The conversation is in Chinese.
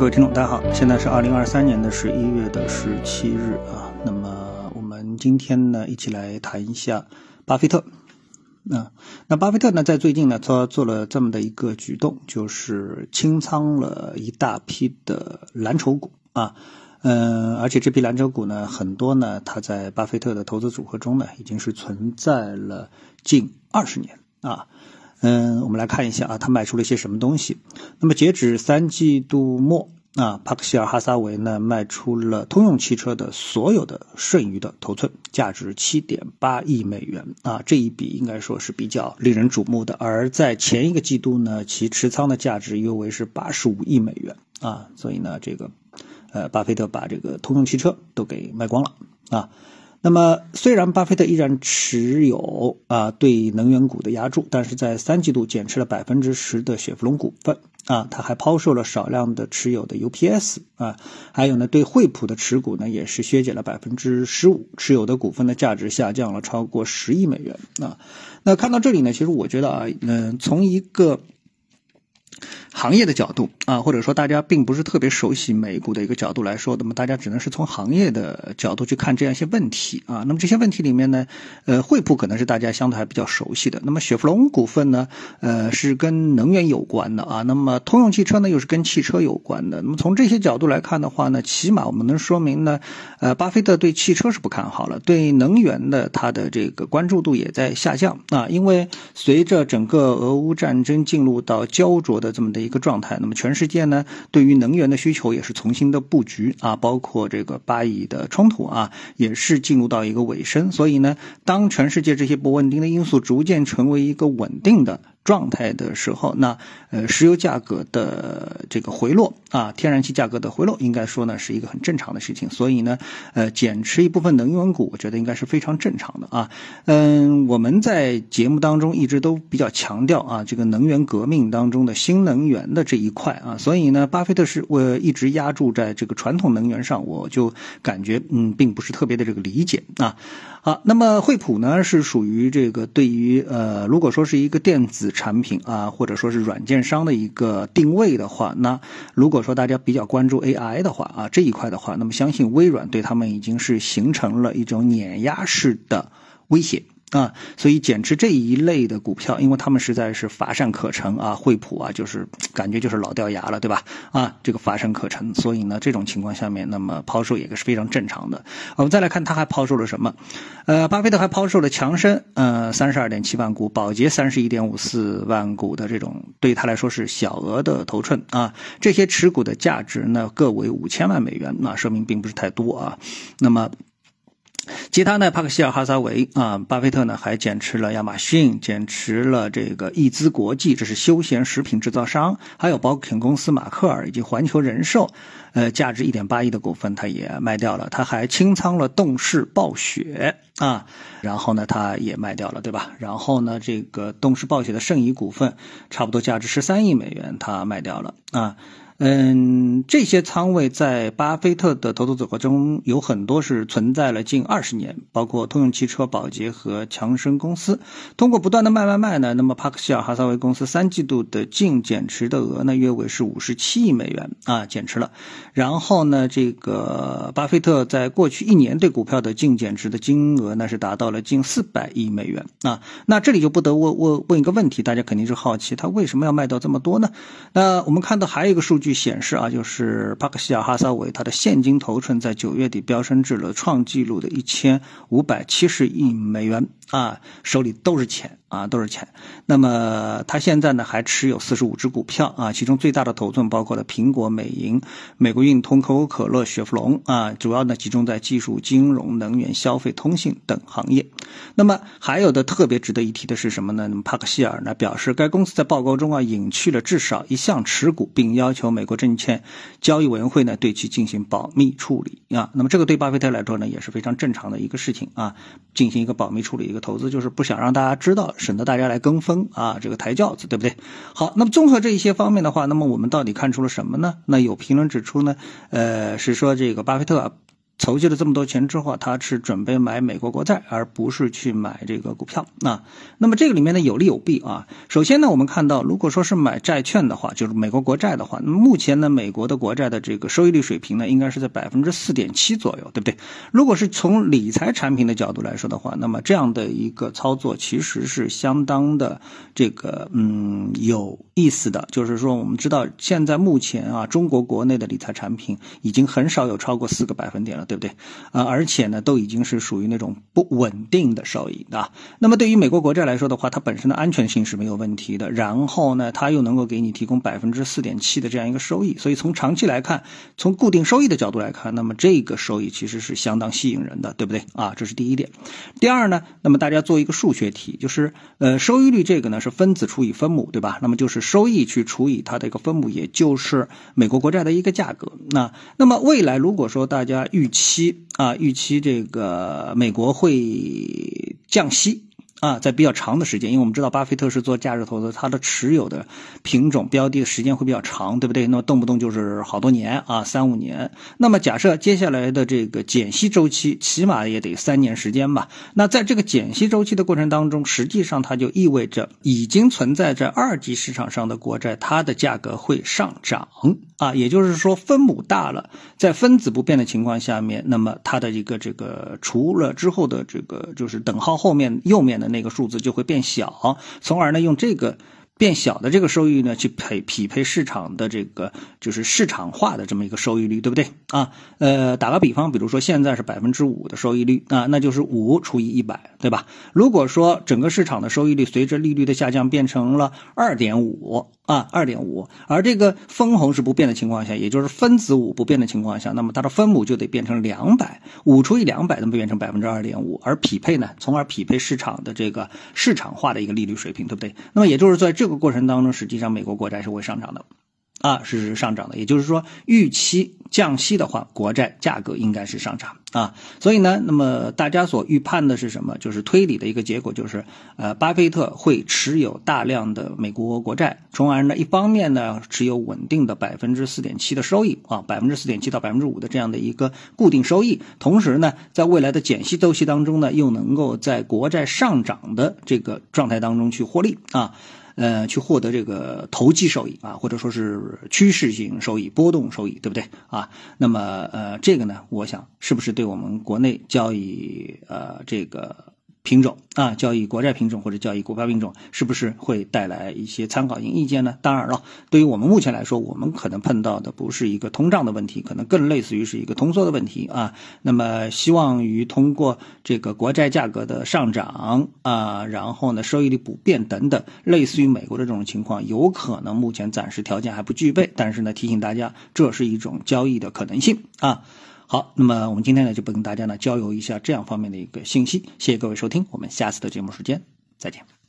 各位听众，大家好，现在是二零二三年的十一月的十七日啊。那么我们今天呢，一起来谈一下巴菲特。那那巴菲特呢，在最近呢，他做了这么的一个举动，就是清仓了一大批的蓝筹股啊。嗯，而且这批蓝筹股呢，很多呢，它在巴菲特的投资组合中呢，已经是存在了近二十年啊。嗯，我们来看一下啊，他卖出了一些什么东西。那么截止三季度末啊，帕克希尔哈撒韦呢卖出了通用汽车的所有的剩余的头寸，价值七点八亿美元啊，这一笔应该说是比较令人瞩目的。而在前一个季度呢，其持仓的价值约为是八十五亿美元啊，所以呢，这个呃，巴菲特把这个通用汽车都给卖光了啊。那么，虽然巴菲特依然持有啊对能源股的压注，但是在三季度减持了百分之十的雪佛龙股份啊，他还抛售了少量的持有的 UPS 啊，还有呢对惠普的持股呢也是削减了百分之十五，持有的股份的价值下降了超过十亿美元啊。那看到这里呢，其实我觉得啊，嗯，从一个行业的角度啊，或者说大家并不是特别熟悉美股的一个角度来说，那么大家只能是从行业的角度去看这样一些问题啊。那么这些问题里面呢，呃，惠普可能是大家相对还比较熟悉的。那么雪佛龙股份呢，呃，是跟能源有关的啊。那么通用汽车呢，又是跟汽车有关的。那么从这些角度来看的话呢，起码我们能说明呢，呃，巴菲特对汽车是不看好了，对能源的它的这个关注度也在下降啊。因为随着整个俄乌战争进入到焦灼的这么的。一个状态，那么全世界呢，对于能源的需求也是重新的布局啊，包括这个巴以的冲突啊，也是进入到一个尾声。所以呢，当全世界这些不稳定的因素逐渐成为一个稳定的。状态的时候，那呃，石油价格的这个回落啊，天然气价格的回落，应该说呢是一个很正常的事情。所以呢，呃，减持一部分能源股，我觉得应该是非常正常的啊。嗯，我们在节目当中一直都比较强调啊，这个能源革命当中的新能源的这一块啊。所以呢，巴菲特是我一直压注在这个传统能源上，我就感觉嗯，并不是特别的这个理解啊。好，那么惠普呢是属于这个对于呃，如果说是一个电子产品啊，或者说是软件商的一个定位的话，那如果说大家比较关注 AI 的话啊，这一块的话，那么相信微软对他们已经是形成了一种碾压式的威胁。啊，所以减持这一类的股票，因为他们实在是乏善可陈啊，惠普啊，就是 感觉就是老掉牙了，对吧？啊，这个乏善可陈，所以呢，这种情况下面，那么抛售也是非常正常的。我们再来看，他还抛售了什么？呃，巴菲特还抛售了强生，呃，三十二点七万股，宝洁三十一点五四万股的这种，对他来说是小额的头寸啊。这些持股的价值呢，各为五千万美元，那说明并不是太多啊。那么。其他呢？帕克希尔哈撒韦啊，巴菲特呢还减持了亚马逊，减持了这个易资国际，这是休闲食品制造商，还有保险公司马克尔以及环球人寿，呃，价值一点八亿的股份他也卖掉了。他还清仓了动视暴雪啊，然后呢他也卖掉了，对吧？然后呢这个动视暴雪的剩余股份，差不多价值十三亿美元，他卖掉了啊。嗯，这些仓位在巴菲特的投资组合中有很多是存在了近二十年，包括通用汽车、宝洁和强生公司。通过不断的卖卖卖呢，那么帕克希尔哈撒韦公司三季度的净减持的额呢，约为是五十七亿美元啊，减持了。然后呢，这个巴菲特在过去一年对股票的净减持的金额呢，是达到了近四百亿美元啊。那这里就不得问问问一个问题，大家肯定是好奇，他为什么要卖到这么多呢？那我们看到还有一个数据。显示啊，就是巴克希尔哈撒韦他的现金头寸在九月底飙升至了创纪录的一千五百七十亿美元啊，手里都是钱。啊，都是钱。那么他现在呢，还持有四十五只股票啊，其中最大的头寸包括了苹果、美银、美国运通、可口可乐、雪佛龙啊，主要呢集中在技术、金融、能源、消费、通信等行业。那么还有的特别值得一提的是什么呢？那么帕克希尔呢表示，该公司在报告中啊隐去了至少一项持股，并要求美国证券交易委员会呢对其进行保密处理啊。那么这个对巴菲特来说呢也是非常正常的一个事情啊，进行一个保密处理，一个投资就是不想让大家知道。省得大家来跟风啊，这个抬轿子，对不对？好，那么综合这一些方面的话，那么我们到底看出了什么呢？那有评论指出呢，呃，是说这个巴菲特筹集了这么多钱之后，他是准备买美国国债，而不是去买这个股票啊。那么这个里面呢有利有弊啊。首先呢，我们看到，如果说是买债券的话，就是美国国债的话，那么目前呢，美国的国债的这个收益率水平呢，应该是在百分之四点七左右，对不对？如果是从理财产品的角度来说的话，那么这样的一个操作其实是相当的这个嗯有意思的。就是说，我们知道现在目前啊，中国国内的理财产品已经很少有超过四个百分点了。对不对啊？而且呢，都已经是属于那种不稳定的收益啊。那么对于美国国债来说的话，它本身的安全性是没有问题的。然后呢，它又能够给你提供百分之四点七的这样一个收益。所以从长期来看，从固定收益的角度来看，那么这个收益其实是相当吸引人的，对不对啊？这是第一点。第二呢，那么大家做一个数学题，就是呃，收益率这个呢是分子除以分母，对吧？那么就是收益去除以它的一个分母，也就是美国国债的一个价格。那那么未来如果说大家预期期啊，预期这个美国会降息。啊，在比较长的时间，因为我们知道巴菲特是做价值投资，他的持有的品种标的的时间会比较长，对不对？那么动不动就是好多年啊，三五年。那么假设接下来的这个减息周期，起码也得三年时间吧。那在这个减息周期的过程当中，实际上它就意味着已经存在在二级市场上的国债，它的价格会上涨啊。也就是说，分母大了，在分子不变的情况下面，那么它的一个这个除了之后的这个就是等号后面右面的。那个数字就会变小，从而呢用这个。变小的这个收益呢，去配匹配市场的这个就是市场化的这么一个收益率，对不对啊？呃，打个比方，比如说现在是百分之五的收益率啊，那就是五除以一百，对吧？如果说整个市场的收益率随着利率的下降变成了二点五啊，二点五，而这个分红是不变的情况下，也就是分子五不变的情况下，那么它的分母就得变成两百，五除以两百，那么变成百分之二点五，而匹配呢，从而匹配市场的这个市场化的一个利率水平，对不对？那么也就是在这。个过程当中，实际上美国国债是会上涨的，啊，是上涨的。也就是说，预期降息的话，国债价格应该是上涨啊。所以呢，那么大家所预判的是什么？就是推理的一个结果，就是呃，巴菲特会持有大量的美国国债，从而呢，一方面呢，持有稳定的百分之四点七的收益啊，百分之四点七到百分之五的这样的一个固定收益，同时呢，在未来的减息周期当中呢，又能够在国债上涨的这个状态当中去获利啊。呃，去获得这个投机收益啊，或者说是趋势性收益、波动收益，对不对啊？那么呃，这个呢，我想是不是对我们国内交易呃这个？品种啊，交易国债品种或者交易股票品种，是不是会带来一些参考性意见呢？当然了，对于我们目前来说，我们可能碰到的不是一个通胀的问题，可能更类似于是一个通缩的问题啊。那么，希望于通过这个国债价格的上涨啊，然后呢，收益率不变等等，类似于美国的这种情况，有可能目前暂时条件还不具备。但是呢，提醒大家，这是一种交易的可能性啊。好，那么我们今天呢就不跟大家呢交流一下这样方面的一个信息，谢谢各位收听，我们下次的节目时间再见。